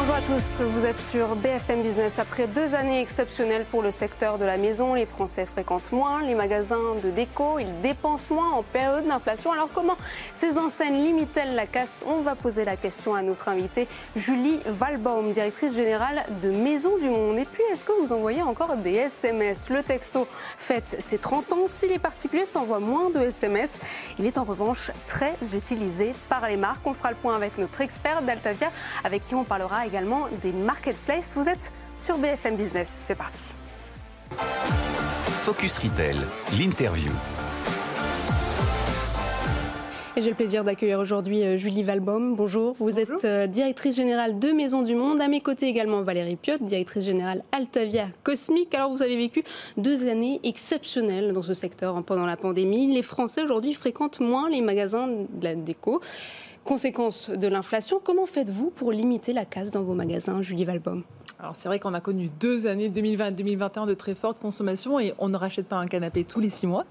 Bonjour à tous, vous êtes sur BFM Business. Après deux années exceptionnelles pour le secteur de la maison, les Français fréquentent moins les magasins de déco, ils dépensent moins en période d'inflation. Alors comment ces enseignes limitent-elles la casse? On va poser la question à notre invitée Julie Valbaum, directrice générale de Maison du Monde. Et puis, est-ce que vous envoyez encore des SMS Le texto fête ses 30 ans. Si les particuliers s'envoient moins de SMS, il est en revanche très utilisé par les marques. On fera le point avec notre expert d'Altavia, avec qui on parlera également des marketplaces. Vous êtes sur BFM Business. C'est parti. Focus Retail, l'interview. Et j'ai le plaisir d'accueillir aujourd'hui euh, Julie Valbaum. Bonjour, vous êtes euh, directrice générale de Maison du Monde. À mes côtés également Valérie Piotte, directrice générale Altavia Cosmique. Alors vous avez vécu deux années exceptionnelles dans ce secteur hein, pendant la pandémie. Les Français aujourd'hui fréquentent moins les magasins de la déco. Conséquence de l'inflation, comment faites-vous pour limiter la casse dans vos magasins, Julie Valbaum alors c'est vrai qu'on a connu deux années 2020-2021 de très forte consommation et on ne rachète pas un canapé tous les six mois.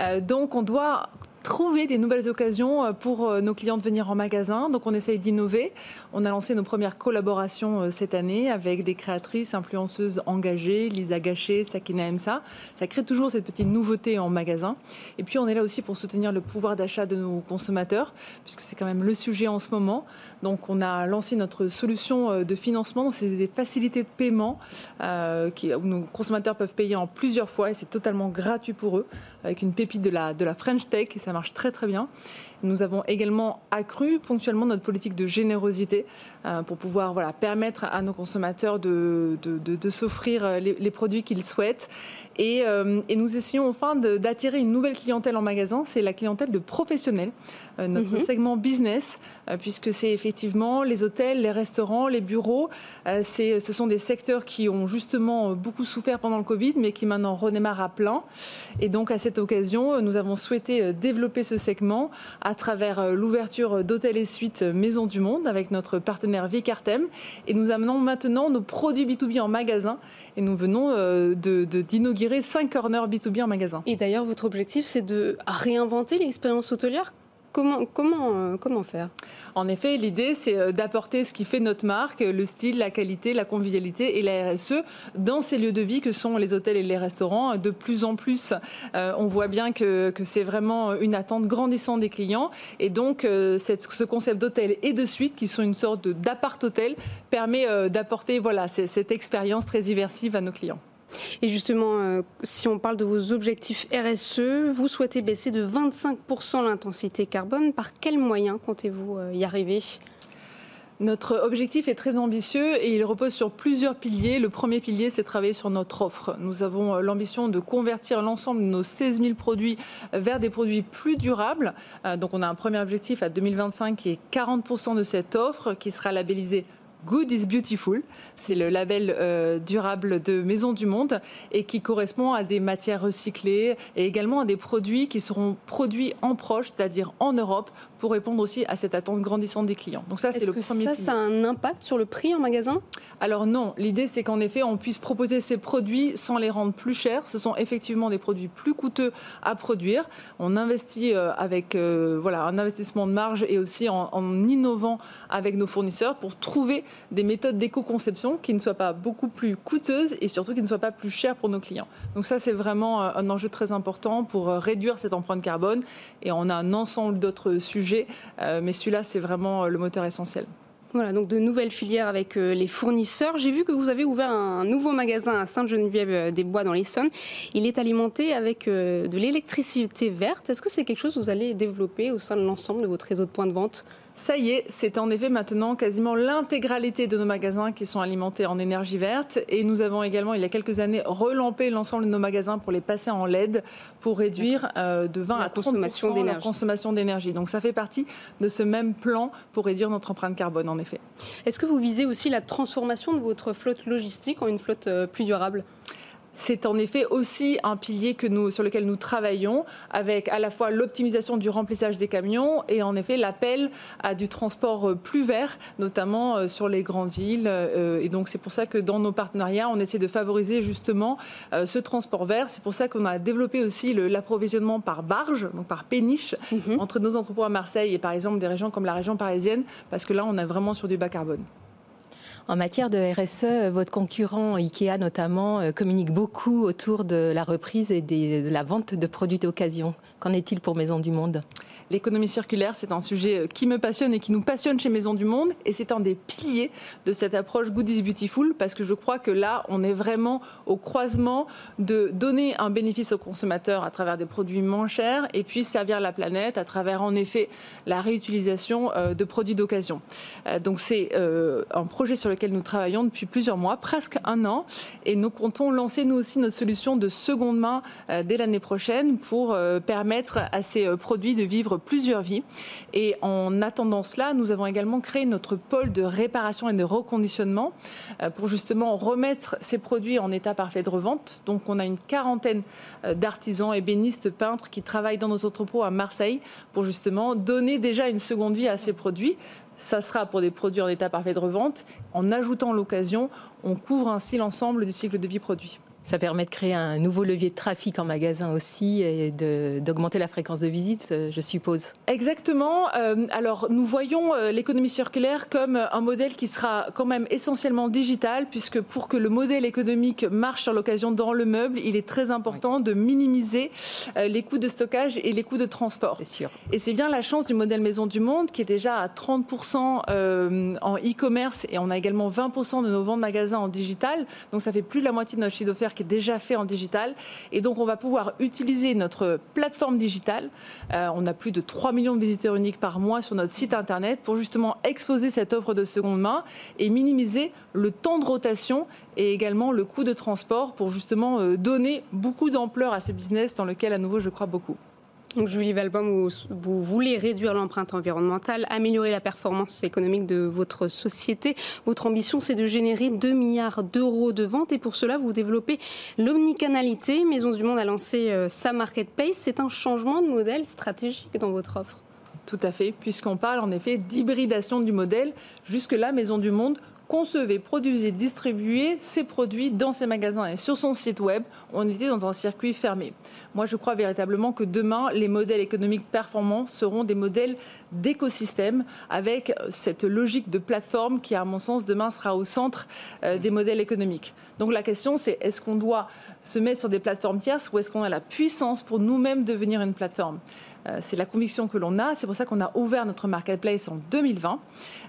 Euh, donc on doit trouver des nouvelles occasions euh, pour euh, nos clients de venir en magasin. Donc on essaye d'innover. On a lancé nos premières collaborations euh, cette année avec des créatrices, influenceuses engagées, Lisa Gachet, Sakina Emsa. Ça crée toujours cette petite nouveauté en magasin. Et puis on est là aussi pour soutenir le pouvoir d'achat de nos consommateurs, puisque c'est quand même le sujet en ce moment. Donc on a lancé notre solution de financement. C'est des facilités de paiement où nos consommateurs peuvent payer en plusieurs fois et c'est totalement gratuit pour eux, avec une pépite de la, French Tech. Marche très très bien. Nous avons également accru ponctuellement notre politique de générosité pour pouvoir voilà, permettre à nos consommateurs de, de, s'offrir euh, les, produits qu'ils souhaitent. Et, euh, et, nous essayons enfin d'attirer une nouvelle clientèle en magasin, c'est la clientèle de professionnels, notre mhm. segment business, puisque c'est effectivement les hôtels, les restaurants, les bureaux. ce sont des secteurs qui ont justement beaucoup souffert pendant le Covid, mais qui maintenant redémarrent à plein. Et donc à cette occasion, nous avons souhaité développer ce segment à travers euh, l'ouverture d'hôtels et suites Maison du Monde avec notre partenaire Vicartem. Et nous amenons maintenant nos produits B2B en magasin. Et nous venons euh, d'inaugurer de, 5 corners B2B en magasin. Et d'ailleurs, votre objectif, c'est de réinventer l'expérience hôtelière Euh, comment faire? En effet, l'idée, c'est euh, d'apporter ce qui fait notre marque, le style, la qualité, la convivialité et la RSE dans ces lieux de vie que sont les hôtels et les restaurants. De plus en plus, euh, on voit bien que, c'est vraiment une attente grandissante des clients. Et donc, ce concept d'hôtel et de suite, qui sont une sorte d'appart-hôtel, permet d'apporter voilà, cette expérience très immersive à nos clients. Et justement, euh, si on parle de vos objectifs RSE, vous souhaitez baisser de 25% l'intensité carbone. Par quels moyens comptez-vous euh, y arriver? Notre objectif est très ambitieux et il repose sur plusieurs piliers. Le premier pilier, c'est travailler sur notre offre. Nous avons euh, l'ambition de convertir l'ensemble de nos 16 000 produits vers des produits plus durables. Donc on a un premier objectif à 2025 qui est 40% de cette offre qui sera labellisée Good is Beautiful. C'est le label euh, durable de Maison du Monde et qui correspond à des matières recyclées et également à des produits qui seront produits en proche, c'est-à-dire en Europe, pour répondre aussi à cette attente grandissante des clients. Donc ça, c'est le premier. Ça, ça a un impact sur le prix en magasin? Alors non, l'idée c'est qu'en effet, on puisse proposer ces produits sans les rendre plus chers. Ce sont effectivement des produits plus coûteux à produire. On investit euh, avec euh, voilà un investissement de marge et aussi en, en innovant avec nos fournisseurs pour trouver des méthodes d'éco-conception qui ne soient pas beaucoup plus coûteuses et surtout qui ne soient pas plus chères pour nos clients. Donc ça, c'est vraiment euh, un enjeu très important pour réduire cette empreinte carbone. Et on a un ensemble d'autres sujets, euh, mais celui-là, c'est vraiment le moteur essentiel. Voilà, donc de nouvelles filières avec les fournisseurs. J'ai vu que vous avez ouvert un nouveau magasin à Sainte-Geneviève-des-Bois dans l'Essonne. Il est alimenté avec de l'électricité verte. Est-ce que c'est quelque chose que vous allez développer au sein de l'ensemble de votre réseau de points de vente? Ça y est, c'est en effet maintenant quasiment l'intégralité de nos magasins qui sont alimentés en énergie verte. Et nous avons également, il y a quelques années, relampé l'ensemble de nos magasins pour les passer en LED pour réduire euh, de 20 à 30 la consommation d'énergie. Donc ça fait partie de ce même plan pour réduire notre empreinte carbone, en effet. Est-ce que vous visez aussi la transformation de votre flotte logistique en une flotte euh, plus durable? C'est en effet aussi un pilier que nous, sur lequel nous travaillons, avec à la fois l'optimisation du remplissage des camions et en effet l'appel à du transport plus vert, notamment sur les grandes villes. Et donc c'est pour ça que dans nos partenariats, on essaie de favoriser justement ce transport vert. C'est pour ça qu'on a développé aussi l'approvisionnement par barge, donc par péniche, mhm. entre nos entrepôts à Marseille et par exemple des régions comme la région parisienne, parce que là, on est vraiment sur du bas carbone. En matière de RSE, votre concurrent IKEA notamment euh, communique beaucoup autour de la reprise et de la vente de produits d'occasion. Qu'en est-il pour Maison du Monde? L'économie circulaire, c'est un sujet euh, qui me passionne et qui nous passionne chez Maison du Monde. Et c'est un des piliers de cette approche Good is Beautiful parce que je crois que là, on est vraiment au croisement de donner un bénéfice aux consommateurs à travers des produits moins chers et puis servir la planète à travers, en effet, la réutilisation euh, de produits d'occasion. Euh, donc c'est un projet sur lequel nous travaillons depuis plusieurs mois, presque un an. Et nous comptons lancer, nous aussi, notre solution de seconde main dès l'année prochaine pour permettre à ces produits de vivre plusieurs vies. Et en attendant cela, nous avons également créé notre pôle de réparation et de reconditionnement euh, pour justement remettre ces produits en état parfait de revente. Donc on a une quarantaine euh, d'artisans, ébénistes, peintres qui travaillent dans nos entrepôts à Marseille pour justement donner déjà une seconde vie à ces produits ça sera pour des produits en état parfait de revente. En ajoutant l'occasion, on couvre ainsi l'ensemble du cycle de vie produit. Ça permet de créer un nouveau levier de trafic en magasin aussi et d'augmenter la fréquence de visite, euh, je suppose. Exactement. Euh, alors, nous voyons euh, l'économie circulaire comme un modèle qui sera quand même essentiellement digital, puisque pour que le modèle économique marche sur l'occasion dans le meuble, il est très important de minimiser les coûts de stockage et les coûts de transport. C'est sûr. Et c'est bien la chance du modèle Maison du Monde, qui est déjà à 30% en e-commerce et on a également 20% de nos ventes magasins en digital. Donc, ça fait plus de la moitié de notre chiffre d'affaires déjà fait en digital. Et donc, on va pouvoir utiliser notre plateforme digitale. Euh, on a plus de 3 millions de visiteurs uniques par mois sur notre site internet pour justement exposer cette offre de seconde main et minimiser le temps de rotation et également le coût de transport pour justement euh, donner beaucoup d'ampleur à ce business dans lequel, à nouveau, je crois beaucoup. Donc Julie Valbom, vous, voulez réduire l'empreinte environnementale, améliorer la performance économique de votre société. Votre ambition, c'est de générer 2 milliards d'euros de ventes et pour cela, vous développez l'omnicanalité. Maison du Monde a lancé euh, sa marketplace. C'est un changement de modèle stratégique dans votre offre. Tout à fait, puisqu'on parle en effet d'hybridation du modèle. Jusque-là, Maison du Monde concevait, produisait, distribuait ses produits dans ses magasins et sur son site web. On était dans un circuit fermé. Moi, je crois véritablement que demain, les modèles économiques performants seront des modèles d'écosystème avec cette logique de plateforme qui, à mon sens, demain sera au centre euh, des modèles économiques. Donc la question, c'est est-ce qu'on doit se mettre sur des plateformes tierces ou est-ce qu'on a la puissance pour nous-mêmes devenir une plateforme? Euh, c'est la conviction que l'on a. C'est pour ça qu'on a ouvert notre marketplace en 2020.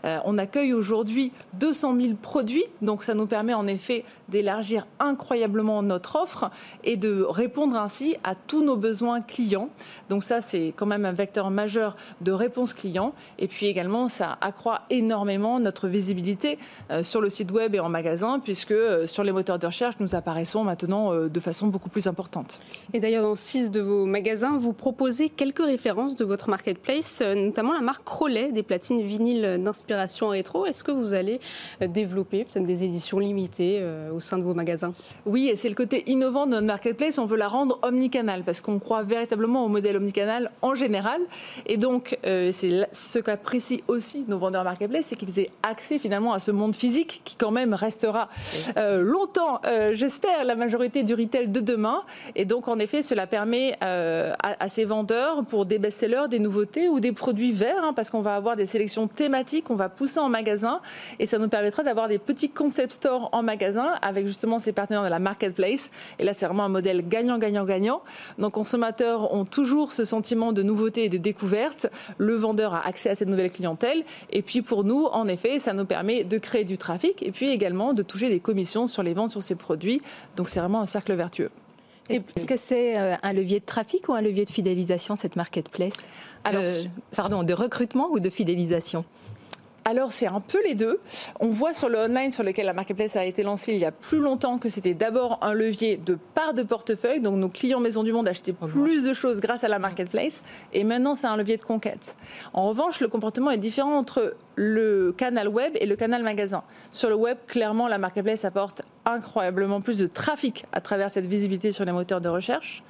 Euh, on accueille aujourd'hui 200 000 produits, donc ça nous permet en effet d'élargir incroyablement notre offre et de répondre ainsi à tous nos besoins clients. Donc ça, c'est quand même un vecteur majeur de réponse client. Et puis également, ça accroît énormément notre visibilité euh, sur le site web et en magasin, puisque sur les moteurs de recherche, nous apparaissons maintenant de façon beaucoup plus importante. Et d'ailleurs, dans six de vos magasins, vous proposez quelques référence de votre marketplace, euh, notamment la marque Crowley, des platines vinyles d'inspiration rétro. Est-ce que vous allez euh, développer peut-être des éditions limitées euh, au sein de vos magasins Oui, et c'est le côté innovant de notre marketplace. On veut la rendre omnicanal parce qu'on croit véritablement au modèle omnicanal en général. Et donc, c'est ce qu'apprécient aussi nos vendeurs marketplace, c'est qu'ils aient accès finalement à ce monde physique qui quand même restera longtemps, j'espère, la majorité du retail de demain. Et donc, en effet, cela permet à, à ces vendeurs pour des best-sellers, des nouveautés ou des produits verts, hein, parce qu'on va avoir des sélections thématiques, on va pousser en magasin et ça nous permettra d'avoir des petits concept stores en magasin avec justement ces partenaires de la marketplace. Et là, c'est vraiment un modèle gagnant-gagnant-gagnant. Nos consommateurs ont toujours ce sentiment de nouveauté et de découverte. Le vendeur a accès à cette nouvelle clientèle. Et puis pour nous, en effet, ça nous permet de créer du trafic et puis également de toucher des commissions sur les ventes sur ces produits. Donc c'est vraiment un cercle vertueux. Est-ce que c'est euh, un levier de trafic ou un levier de fidélisation, cette marketplace? Alors, Pardon, de recrutement ou de fidélisation? Alors c'est un peu les deux. On voit sur le online sur lequel la marketplace a été lancée il y a plus longtemps que c'était d'abord un levier de part de portefeuille, donc nos clients Maison du Monde achetaient plus de choses grâce à la marketplace, et maintenant c'est un levier de conquête. En revanche, le comportement est différent entre le canal web et le canal magasin. Sur le web, clairement, la marketplace apporte incroyablement plus de trafic à travers cette visibilité sur les moteurs de recherche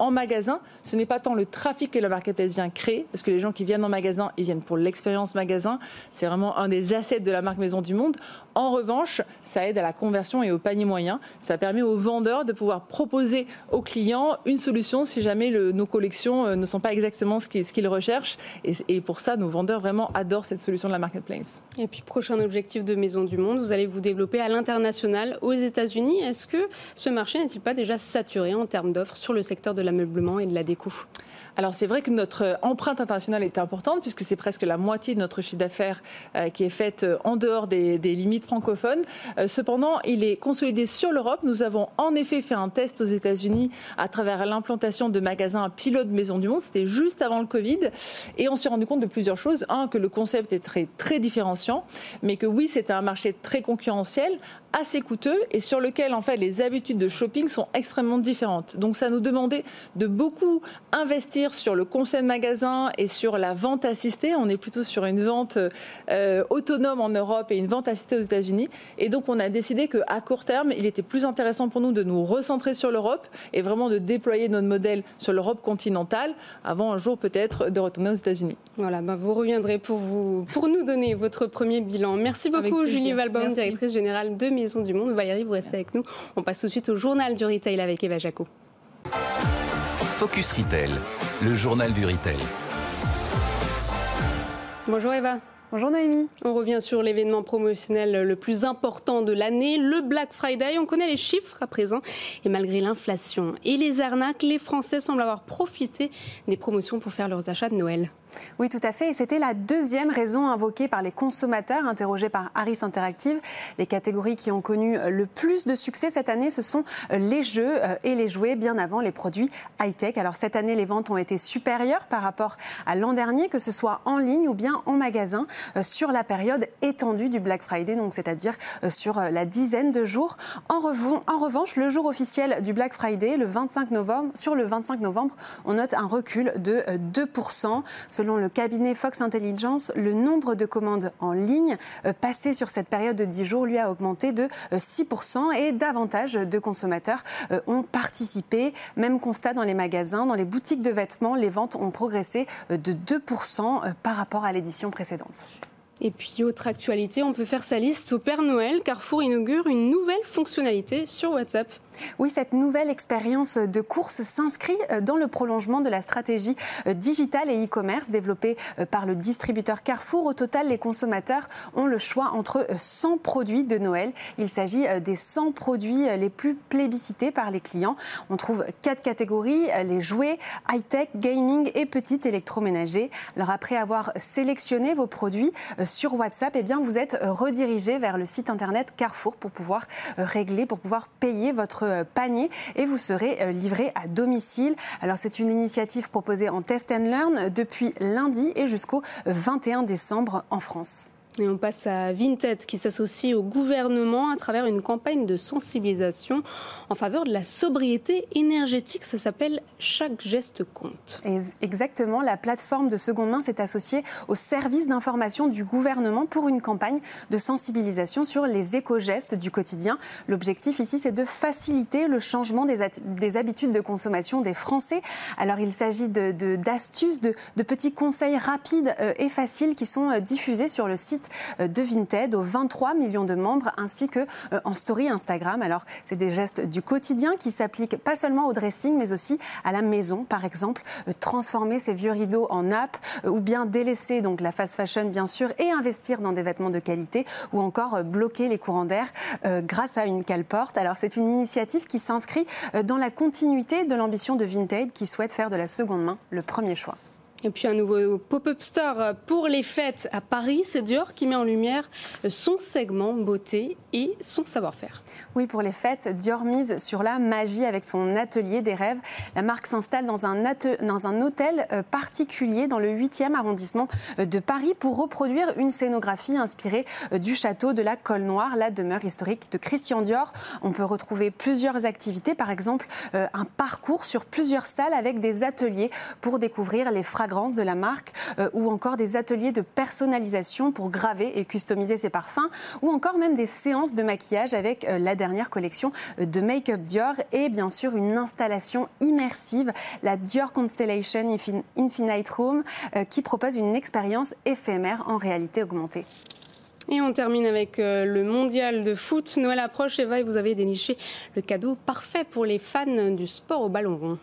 en magasin, ce n'est pas tant le trafic que la marketplace vient créer, parce que les gens qui viennent en magasin, ils viennent pour l'expérience magasin. C'est vraiment un des assets de la marque Maison du Monde. En revanche, ça aide à la conversion et au panier moyen. Ça permet aux vendeurs de pouvoir proposer aux clients une solution si jamais nos collections euh, ne sont pas exactement ce qu'ils recherchent. Et, pour ça, nos vendeurs vraiment adorent cette solution de la marketplace. Et puis, prochain objectif de Maison du Monde, vous allez vous développer à l'international aux États-Unis. Est-ce que ce marché n'est-il pas déjà saturé en termes d'offres sur le secteur de la l'ameublement et de la déco? Alors c'est vrai que notre empreinte internationale est importante puisque c'est presque la moitié de notre chiffre d'affaires euh, qui est faite euh, en dehors des, limites francophones. Euh, cependant, il est consolidé sur l'Europe. Nous avons en effet fait un test aux États-Unis à travers l'implantation de magasins pilote Maison du Monde. C'était juste avant le Covid et on s'est rendu compte de plusieurs choses. Un, que le concept est très très différenciant, mais que oui, c'était un marché très concurrentiel assez coûteux et sur lequel en fait les habitudes de shopping sont extrêmement différentes. Donc ça nous demandait de beaucoup investir sur le conseil de magasin et sur la vente assistée. On est plutôt sur une vente euh, autonome en Europe et une vente assistée aux États-Unis. Et donc on a décidé qu'à court terme, il était plus intéressant pour nous de nous recentrer sur l'Europe et vraiment de déployer notre modèle sur l'Europe continentale avant un jour peut-être de retourner aux États-Unis. Voilà, bah vous reviendrez pour, vous, pour nous donner votre premier bilan. Merci beaucoup Julie Valbaum, directrice générale de Maison du Monde. Valérie, vous restez avec nous. On passe tout de suite au journal du retail avec Eva Jaco. Focus Retail, le journal du retail. Bonjour Eva. Bonjour Noémie. On revient sur l'événement promotionnel le plus important de l'année, le Black Friday. On connaît les chiffres à présent. Et malgré l'inflation et les arnaques, les Français semblent avoir profité des promotions pour faire leurs achats de Noël. Oui, tout à fait. Et c'était la deuxième raison invoquée par les consommateurs interrogés par Harris Interactive. Les catégories qui ont connu le plus de succès cette année, ce sont les jeux euh, et les jouets, bien avant les produits high-tech. Alors cette année, les ventes ont été supérieures par rapport à l'an dernier, que ce soit en ligne ou bien en magasin, euh, sur la période étendue du Black Friday, donc c'est-à-dire euh, sur la dizaine de jours. En, revanche, le jour officiel du Black Friday, le 25 novembre, sur le 25 novembre, on note un recul de 2%. Selon le cabinet Fox Intelligence, le nombre de commandes en ligne euh, passées sur cette période de 10 jours lui a augmenté de 6% euh, et davantage de consommateurs euh, ont participé. Même constat dans les magasins, dans les boutiques de vêtements, les ventes ont progressé de 2% par rapport à l'édition précédente. Et puis, autre actualité, on peut faire sa liste au Père Noël. Carrefour inaugure une nouvelle fonctionnalité sur WhatsApp. Oui, cette nouvelle expérience de course s'inscrit euh, dans le prolongement de la stratégie euh, digitale et e-commerce développée euh, par le distributeur Carrefour. Au total, les consommateurs ont le choix entre 100 produits de Noël. Il s'agit des 100 produits les plus plébiscités par les clients. On trouve quatre catégories, les jouets, high-tech, gaming et petit électroménager. Alors après avoir sélectionné vos produits sur WhatsApp, eh bien vous êtes redirigé vers le site internet Carrefour pour pouvoir régler, pour pouvoir payer votre euh, panier et vous serez euh, livré à domicile. Alors c'est une initiative proposée en test and learn depuis lundi et jusqu'au 21 décembre en France. Et on passe à Vinted qui s'associe au gouvernement à travers une campagne de sensibilisation en faveur de la sobriété énergétique. Ça s'appelle Chaque geste compte. Exactement. La plateforme de seconde main s'est associée au service d'information du gouvernement pour une campagne de sensibilisation sur les éco-gestes du quotidien. L'objectif ici, c'est de faciliter le changement des, habitudes de consommation des Français. Alors il s'agit d'astuces, de, de, petits conseils rapides euh, et faciles qui sont euh, diffusés sur le site euh, de Vinted aux 23 millions de membres ainsi que euh, en story Instagram. Alors, c'est des gestes du quotidien qui s'appliquent pas seulement au dressing mais aussi à la maison. Par exemple, euh, transformer ses vieux rideaux en app ou bien délaisser donc la fast fashion bien sûr et investir dans des vêtements de qualité ou encore bloquer les courants d'air grâce à une cale porte. Alors, c'est une initiative qui s'inscrit dans la continuité de l'ambition de Vinted qui souhaite faire de la seconde main le premier choix. Et puis un nouveau pop-up store pour les fêtes à Paris. C'est Dior qui met en lumière son segment beauté et son savoir-faire. Oui, pour les fêtes, Dior mise sur la magie avec son atelier des rêves. La marque s'installe dans dans un hôtel euh, particulier dans le 8e arrondissement euh, de Paris pour reproduire une scénographie inspirée euh, du château de la Colle Noire, la demeure historique de Christian Dior. On peut retrouver plusieurs activités, par exemple un parcours sur plusieurs salles avec des ateliers pour découvrir les de la marque euh, ou encore des ateliers de personnalisation pour graver et customiser ses parfums ou encore même des séances de maquillage avec euh, la dernière collection euh, de Make-up Dior et bien sûr une installation immersive, la Dior Constellation Infinite Room qui propose une expérience éphémère en réalité augmentée. Et on termine avec le mondial de foot. Noël approche, Eva, et vous avez déniché le cadeau parfait pour les fans du sport au ballon rond.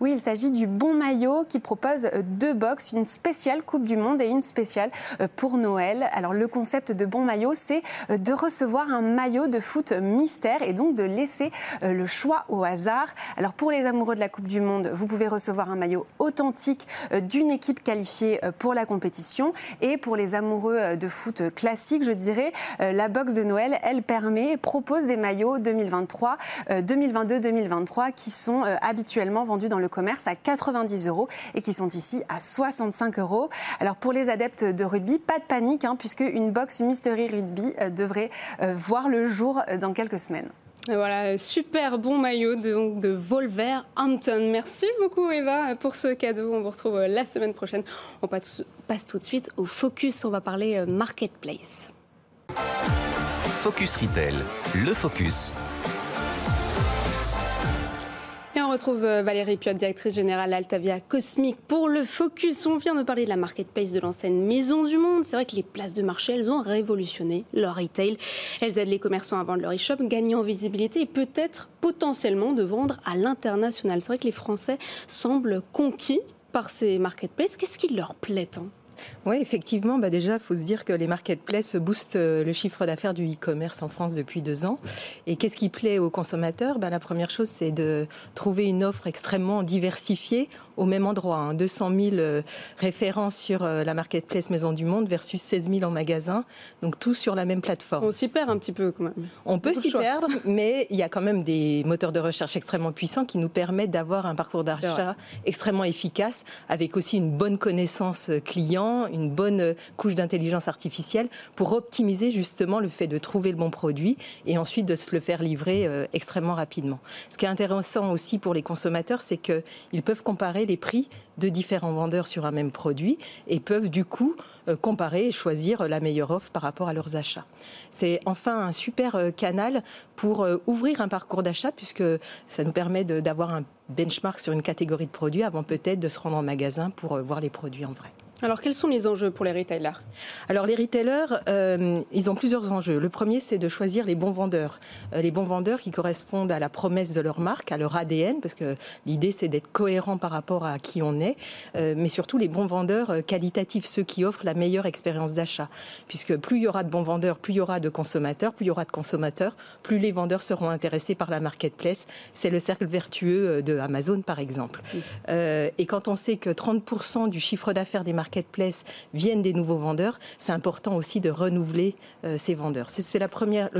Oui, il s'agit du Bon Maillot qui propose euh, deux box, une spéciale Coupe du Monde et une spéciale euh, pour Noël. Alors le concept de Bon Maillot, c'est euh, de recevoir un maillot de foot mystère et donc de laisser le choix au hasard. Alors pour les amoureux de la Coupe du Monde, vous pouvez recevoir un maillot authentique d'une équipe qualifiée pour la compétition. Et pour les amoureux de foot classique, je dirais, la box de Noël, elle permet, propose des maillots 2023, 2022-2023 qui sont habituellement vendus dans le commerce à 90 euros et qui sont ici à 65 euros. Alors pour les adeptes de rugby, pas de panique, hein, puisque une box Mystery Rugby euh, devrait euh, voir le jour euh, dans quelques semaines. voilà, super bon maillot de, de Wolverhampton. Merci beaucoup Eva pour ce cadeau. On vous retrouve la semaine prochaine. On passe tout de suite au focus. On va parler marketplace. Focus Retail, le focus on retrouve euh, Valérie Piot, directrice générale Altavia Cosmic pour le focus. On vient de parler de la marketplace de l'enseigne Maison du Monde. C'est vrai que les places de marché, elles ont révolutionné leur retail. Elles aident les commerçants à vendre leur e-shop, gagner en visibilité et peut-être potentiellement de vendre à l'international. C'est vrai que les Français semblent conquis par ces marketplaces. Qu'est-ce qui leur plaît tant? Oui, effectivement, bah déjà, il faut se dire que les marketplaces boostent euh, le chiffre d'affaires du e-commerce en France depuis deux ans. Et qu'est-ce qui plaît aux consommateurs? Bah, La première chose, c'est de trouver une offre extrêmement diversifiée au même endroit. 200 hein. 000 euh, références sur euh, la marketplace Maison du Monde versus 16 000 en magasin. Donc tout sur la même plateforme. On s'y perd un petit peu quand même. On peut s'y perdre, mais il y a quand même des moteurs de recherche extrêmement puissants qui nous permettent d'avoir un parcours d'achat extrêmement efficace avec aussi une bonne connaissance client, une bonne couche d'intelligence artificielle pour optimiser justement le fait de trouver le bon produit et ensuite de se le faire livrer euh, extrêmement rapidement. Ce qui est intéressant aussi pour les consommateurs, c'est qu'ils peuvent comparer les prix de différents vendeurs sur un même produit et peuvent du coup euh, comparer et choisir la meilleure offre par rapport à leurs achats. C'est enfin un super euh, canal pour ouvrir un parcours d'achat puisque ça nous permet d'avoir un benchmark sur une catégorie de produits avant peut-être de se rendre en magasin pour voir les produits en vrai. Alors, quels sont les enjeux pour les retailers? Alors, les retailers, euh, ils ont plusieurs enjeux. Le premier, c'est de choisir les bons vendeurs. Euh, les bons vendeurs qui correspondent à la promesse de leur marque, à leur ADN, parce que l'idée, c'est d'être cohérent par rapport à qui on est, euh, mais surtout les bons vendeurs qualitatifs, ceux qui offrent la meilleure expérience d'achat. Puisque plus il y aura de bons vendeurs, plus il y aura de consommateurs, plus il y aura de consommateurs, plus les vendeurs seront intéressés par la marketplace. C'est le cercle vertueux de Amazon, par exemple. et quand on sait que 30% du chiffre d'affaires des marketplaces marketplace viennent des nouveaux vendeurs, c'est important aussi de renouveler euh, ces vendeurs. C'est le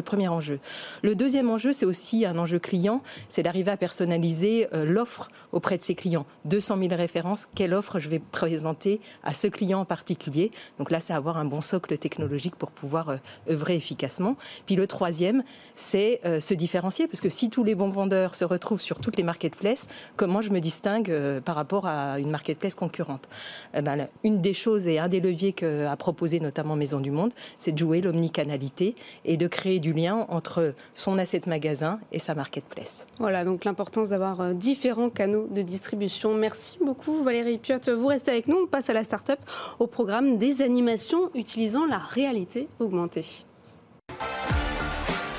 premier enjeu. Le deuxième enjeu, c'est aussi un enjeu client, c'est d'arriver à personnaliser euh, l'offre auprès de ses clients. 200 000 références, quelle offre je vais présenter à ce client en particulier? Donc là, c'est avoir un bon socle technologique pour pouvoir euh, œuvrer efficacement. Puis le troisième, c'est se différencier, parce que si tous les bons vendeurs se retrouvent sur toutes les marketplaces, comment je me distingue par rapport à une marketplace concurrente? Eh ben, des choses et un des leviers qu'a proposé notamment Maison du Monde, c'est de jouer l'omnicanalité et de créer du lien entre son asset magasin et sa marketplace. Voilà, donc l'importance d'avoir euh, différents canaux de distribution. Merci beaucoup Valérie Piot. Vous restez avec nous, on passe à la start-up au programme des animations utilisant la réalité augmentée.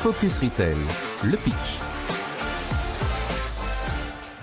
Focus Retail, le pitch.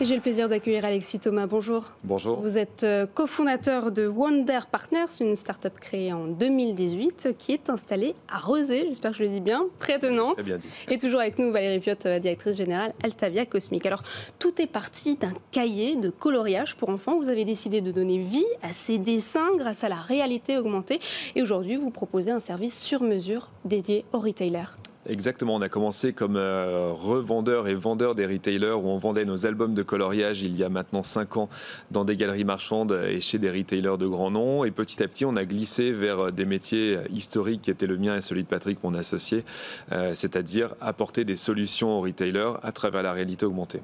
J'ai le plaisir d'accueillir Alexis Thomas. Bonjour. Bonjour. Vous êtes euh, cofondateur de Wonder Partners, une start-up créée en 2018 qui est installée à Rezé, j'espère que je le dis bien, près de Nantes. Très bien dit. Et toujours avec nous Valérie Piotte, euh, directrice générale Altavia Cosmic. Alors, tout est parti d'un cahier de coloriage pour enfants. Vous avez décidé de donner vie à ces dessins grâce à la réalité augmentée. Et aujourd'hui, vous proposez un service sur mesure dédié aux retailers. Exactement, on a commencé comme euh, revendeur et vendeur des retailers où on vendait nos albums de coloriage il y a maintenant 5 ans dans des galeries marchandes et chez des retailers de grands noms. Et petit à petit, on a glissé vers des métiers historiques qui étaient le mien et celui de Patrick, mon associé, euh, c'est-à-dire apporter des solutions aux retailers à travers la réalité augmentée.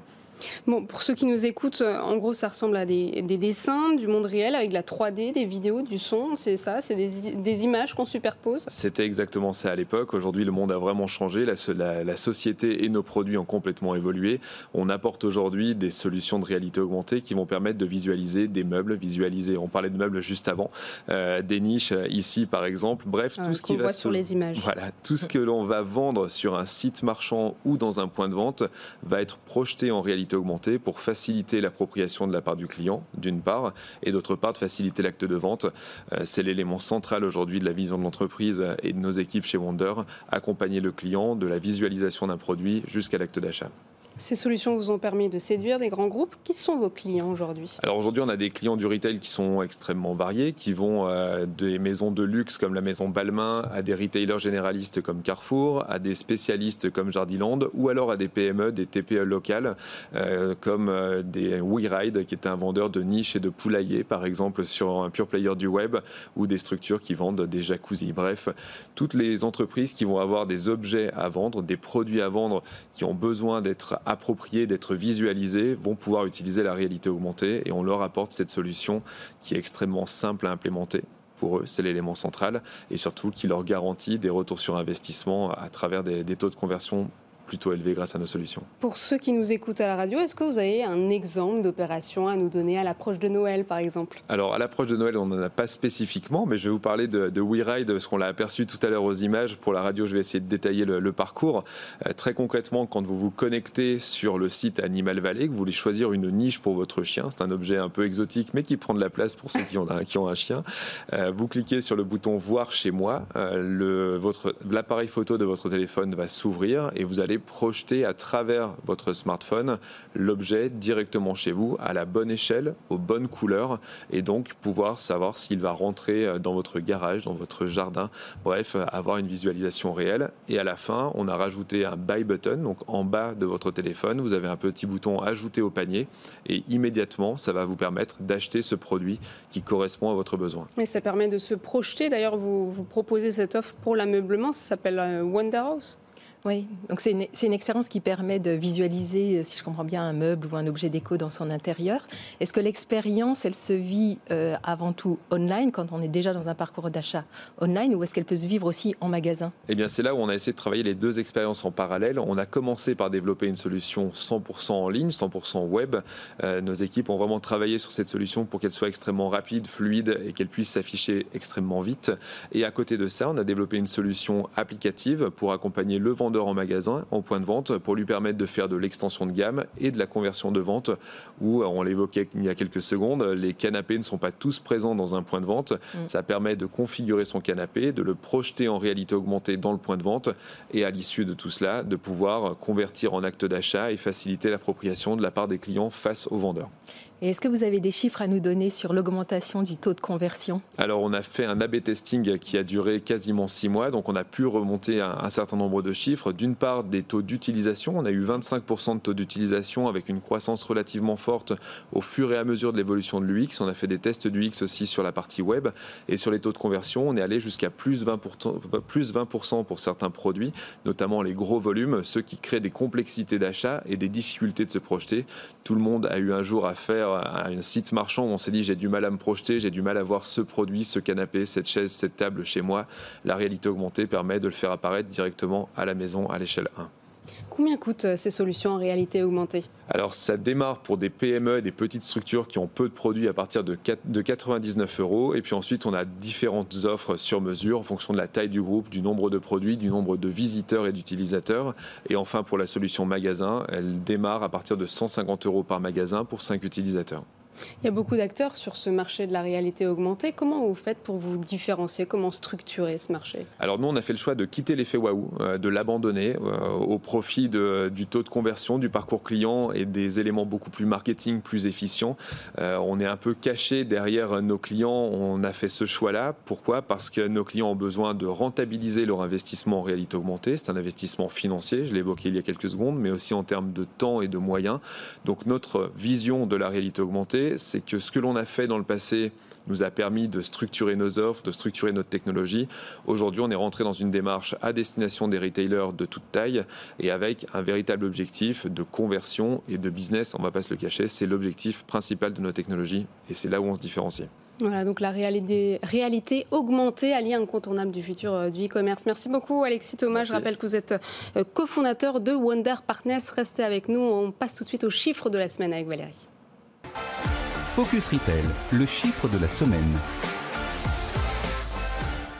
Bon, pour ceux qui nous écoutent, euh, en gros, ça ressemble à des, dessins du monde réel avec de la 3D, des vidéos, du son. C'est ça, c'est des, images qu'on superpose. C'était exactement ça à l'époque. Aujourd'hui, le monde a vraiment changé. La, la, société et nos produits ont complètement évolué. On apporte aujourd'hui des solutions de réalité augmentée qui vont permettre de visualiser des meubles, visualiser. On parlait de meubles juste avant, euh, des niches euh, ici par exemple. Bref, tout ce qui va sur les images. Voilà, tout ce que l'on va vendre sur un site marchand ou dans un point de vente va être projeté en réalité augmentée pour faciliter l'appropriation de la part du client, d'une part, et d'autre part, de faciliter l'acte de vente. Euh, c'est l'élément central aujourd'hui de la vision de l'entreprise et de nos équipes chez Wonder, accompagner le client de la visualisation d'un produit jusqu'à l'acte d'achat. Ces solutions vous ont permis de séduire des grands groupes. Qui sont vos clients aujourd'hui? Alors aujourd'hui, on a des clients du retail qui sont extrêmement variés, qui vont euh, des maisons de luxe comme la maison Balmain, à des retailers généralistes comme Carrefour, à des spécialistes comme Jardiland, ou alors à des PME, des TPE locales euh, comme euh, des WeRide, qui est un vendeur de niches et de poulaillers, par exemple sur un pure player du web, ou des structures qui vendent des jacuzzis. Bref, toutes les entreprises qui vont avoir des objets à vendre, des produits à vendre, qui ont besoin d'être appropriés, d'être visualisés, vont pouvoir utiliser la réalité augmentée et on leur apporte cette solution qui est extrêmement simple à implémenter pour eux, c'est l'élément central, et surtout qui leur garantit des retours sur investissement à travers des, taux de conversion plutôt élevé grâce à nos solutions. Pour ceux qui nous écoutent à la radio, est-ce que vous avez un exemple d'opération à nous donner à l'approche de Noël, par exemple? Alors, à l'approche de Noël, on n'en a pas spécifiquement, mais je vais vous parler de, de WeRide, parce qu'on l'a aperçu tout à l'heure aux images. Pour la radio, je vais essayer de détailler le, parcours. Euh, très concrètement, quand vous vous connectez sur le site Animal Valley, que vous voulez choisir une niche pour votre chien, c'est un objet un peu exotique, mais qui prend de la place pour ceux qui ont un, qui ont un chien. Euh, vous cliquez sur le bouton Voir chez moi. Euh, l'appareil photo de votre téléphone va s'ouvrir et vous allez projeter à travers votre smartphone l'objet directement chez vous à la bonne échelle, aux bonnes couleurs et donc pouvoir savoir s'il va rentrer dans votre garage, dans votre jardin, bref, avoir une visualisation réelle. Et à la fin, on a rajouté un buy button, donc en bas de votre téléphone, vous avez un petit bouton ajouter au panier et immédiatement, ça va vous permettre d'acheter ce produit qui correspond à votre besoin. Et ça permet de se projeter. D'ailleurs, vous, vous proposez cette offre pour l'ameublement, ça s'appelle euh, Wonder House. Oui, donc c'est une, une, expérience qui permet de visualiser, euh, si je comprends bien, un meuble ou un objet déco dans son intérieur. Est-ce que l'expérience, elle se vit euh, avant tout online, quand on est déjà dans un parcours d'achat online, ou est-ce qu'elle peut se vivre aussi en magasin? Eh bien, c'est là où on a essayé de travailler les deux expériences en parallèle. On a commencé par développer une solution 100% en ligne, 100% web. Euh, nos équipes ont vraiment travaillé sur cette solution pour qu'elle soit extrêmement rapide, fluide et qu'elle puisse s'afficher extrêmement vite. Et à côté de ça, on a développé une solution applicative pour accompagner le vendeur en magasin, en point de vente, pour lui permettre de faire de l'extension de gamme et de la conversion de vente, où, on l'évoquait il y a quelques secondes, les canapés ne sont pas tous présents dans un point de vente. Mm. Ça permet de configurer son canapé, de le projeter en réalité augmentée dans le point de vente, et à l'issue de tout cela, de pouvoir convertir en acte d'achat et faciliter l'appropriation de la part des clients face aux vendeurs. Et est-ce que vous avez des chiffres à nous donner sur l'augmentation du taux de conversion? Alors, on a fait un A-B testing qui a duré quasiment six mois, donc on a pu remonter un, certain nombre de chiffres. D'une part, des taux d'utilisation. On a eu 25% de taux d'utilisation avec une croissance relativement forte au fur et à mesure de l'évolution de l'UX. On a fait des tests d'UX aussi sur la partie web. Et sur les taux de conversion, on est allé jusqu'à plus 20%, plus 20 pour certains produits, notamment les gros volumes, ceux qui créent des complexités d'achat et des difficultés de se projeter. Tout le monde a eu un jour à faire à un site marchand où on s'est dit j'ai du mal à me projeter, j'ai du mal à voir ce produit, ce canapé, cette chaise, cette table chez moi, la réalité augmentée permet de le faire apparaître directement à la maison à l'échelle 1. Combien coûtent euh, ces solutions en réalité augmentée? Alors ça démarre pour des PME, des petites structures qui ont peu de produits à partir de 99 euros. Et puis ensuite on a différentes offres sur mesure en fonction de la taille du groupe, du nombre de produits, du nombre de visiteurs et d'utilisateurs. Et enfin pour la solution magasin, elle démarre à partir de 150 euros par magasin pour 5 utilisateurs. Il y a beaucoup d'acteurs sur ce marché de la réalité augmentée. Comment vous faites pour vous différencier? Comment structurer ce marché? Alors nous, on a fait le choix de quitter l'effet waouh, euh, de l'abandonner euh, au profit du taux de conversion, du parcours client et des éléments beaucoup plus marketing, plus efficients. Euh, on est un peu caché derrière nos clients. On a fait ce choix-là. Pourquoi? Parce que nos clients ont besoin de rentabiliser leur investissement en réalité augmentée. C'est un investissement financier, je évoqué il y a quelques secondes, mais aussi en termes de temps et de moyens. Donc notre vision de la réalité augmentée, c'est que ce que l'on a fait dans le passé nous a permis de structurer nos offres, de structurer notre technologie. Aujourd'hui, on est rentré dans une démarche à destination des retailers de toute taille et avec un véritable objectif de conversion et de business. On ne va pas se le cacher, c'est l'objectif principal de nos technologies et c'est là où on se différencie. Voilà, donc la réalité, réalité augmentée, alliée incontournable du futur euh, du e-commerce. Merci beaucoup Alexis Thomas. Je rappelle que vous êtes euh, cofondateur de Wonder Partners. Restez avec nous. On passe tout de suite aux chiffres de la semaine avec Valérie. Focus Retail, le chiffre de la semaine.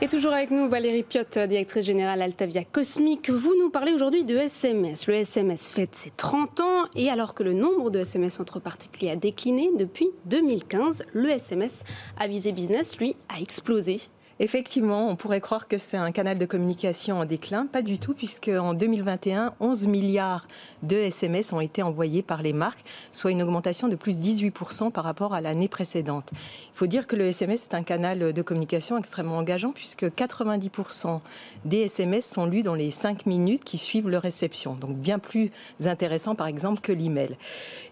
Et toujours avec nous, Valérie Piotte, directrice générale Altavia Cosmic. Vous nous parlez aujourd'hui de SMS. Le SMS fête ses 30 ans et alors que le nombre de SMS entre particuliers a décliné depuis 2015, le SMS à visée business, lui, a explosé. Effectivement, on pourrait croire que c'est un canal de communication en déclin. Pas du tout, puisque en 2021, 11 milliards de SMS ont été envoyés par les marques, soit une augmentation de plus de 18% par rapport à l'année précédente. Il faut dire que le SMS est un canal de communication extrêmement engageant, puisque 90% des SMS sont lus dans les 5 minutes qui suivent leur réception. Donc bien plus intéressant, par exemple, que l'email.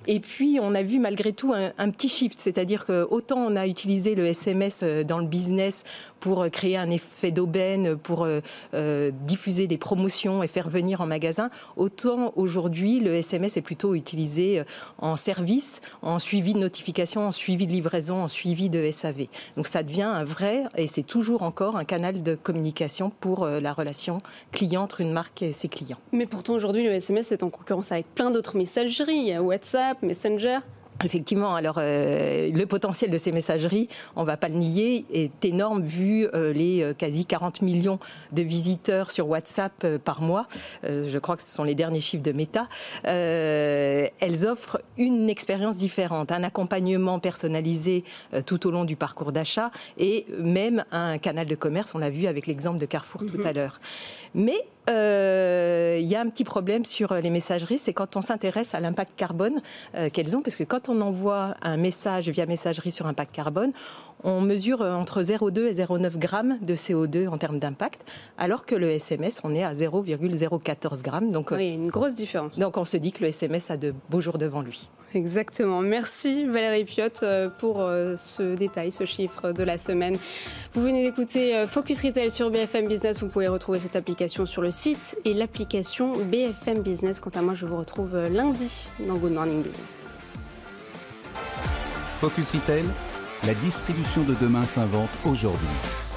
Et puis, on a vu malgré tout un, petit shift, c'est-à-dire que autant on a utilisé le SMS euh, dans le business pour euh, créer un effet d'aubaine, pour euh, diffuser des promotions et faire venir en magasin, autant aujourd'hui le SMS est plutôt utilisé en service, en suivi de notification, en suivi de livraison, en suivi de SAV. Donc ça devient un vrai, et c'est toujours encore un canal de communication pour la relation client entre une marque et ses clients. Mais pourtant aujourd'hui le SMS est en concurrence avec plein d'autres messageries, WhatsApp, Messenger. Effectivement, alors euh, le potentiel de ces messageries, on ne va pas le nier, est énorme vu euh, les euh, quasi 40 millions de visiteurs sur WhatsApp par mois. je crois que ce sont les derniers chiffres de Meta. elles offrent une expérience différente, un accompagnement personnalisé tout au long du parcours d'achat et même un canal de commerce. On l'a vu avec l'exemple de Carrefour tout à mhm. l'heure. Mais il y a un petit problème sur les messageries, c'est quand on s'intéresse à l'impact carbone qu'elles ont, parce que quand on envoie un message via messagerie sur impact carbone, on mesure entre 0,2 et 0,9 grammes de CO2 en termes d'impact, alors que le SMS, on est à 0,014 grammes. Donc, oui, une grosse différence. Donc on se dit que le SMS a de beaux jours devant lui. Exactement. Merci Valérie Piotte euh, pour euh, ce détail, ce chiffre de la semaine. Vous venez d'écouter euh, Focus Retail sur BFM Business. Vous pouvez retrouver cette application sur le site et l'application BFM Business. Quant à moi, je vous retrouve lundi dans Good Morning Business. Focus Retail, la distribution de demain s'invente aujourd'hui.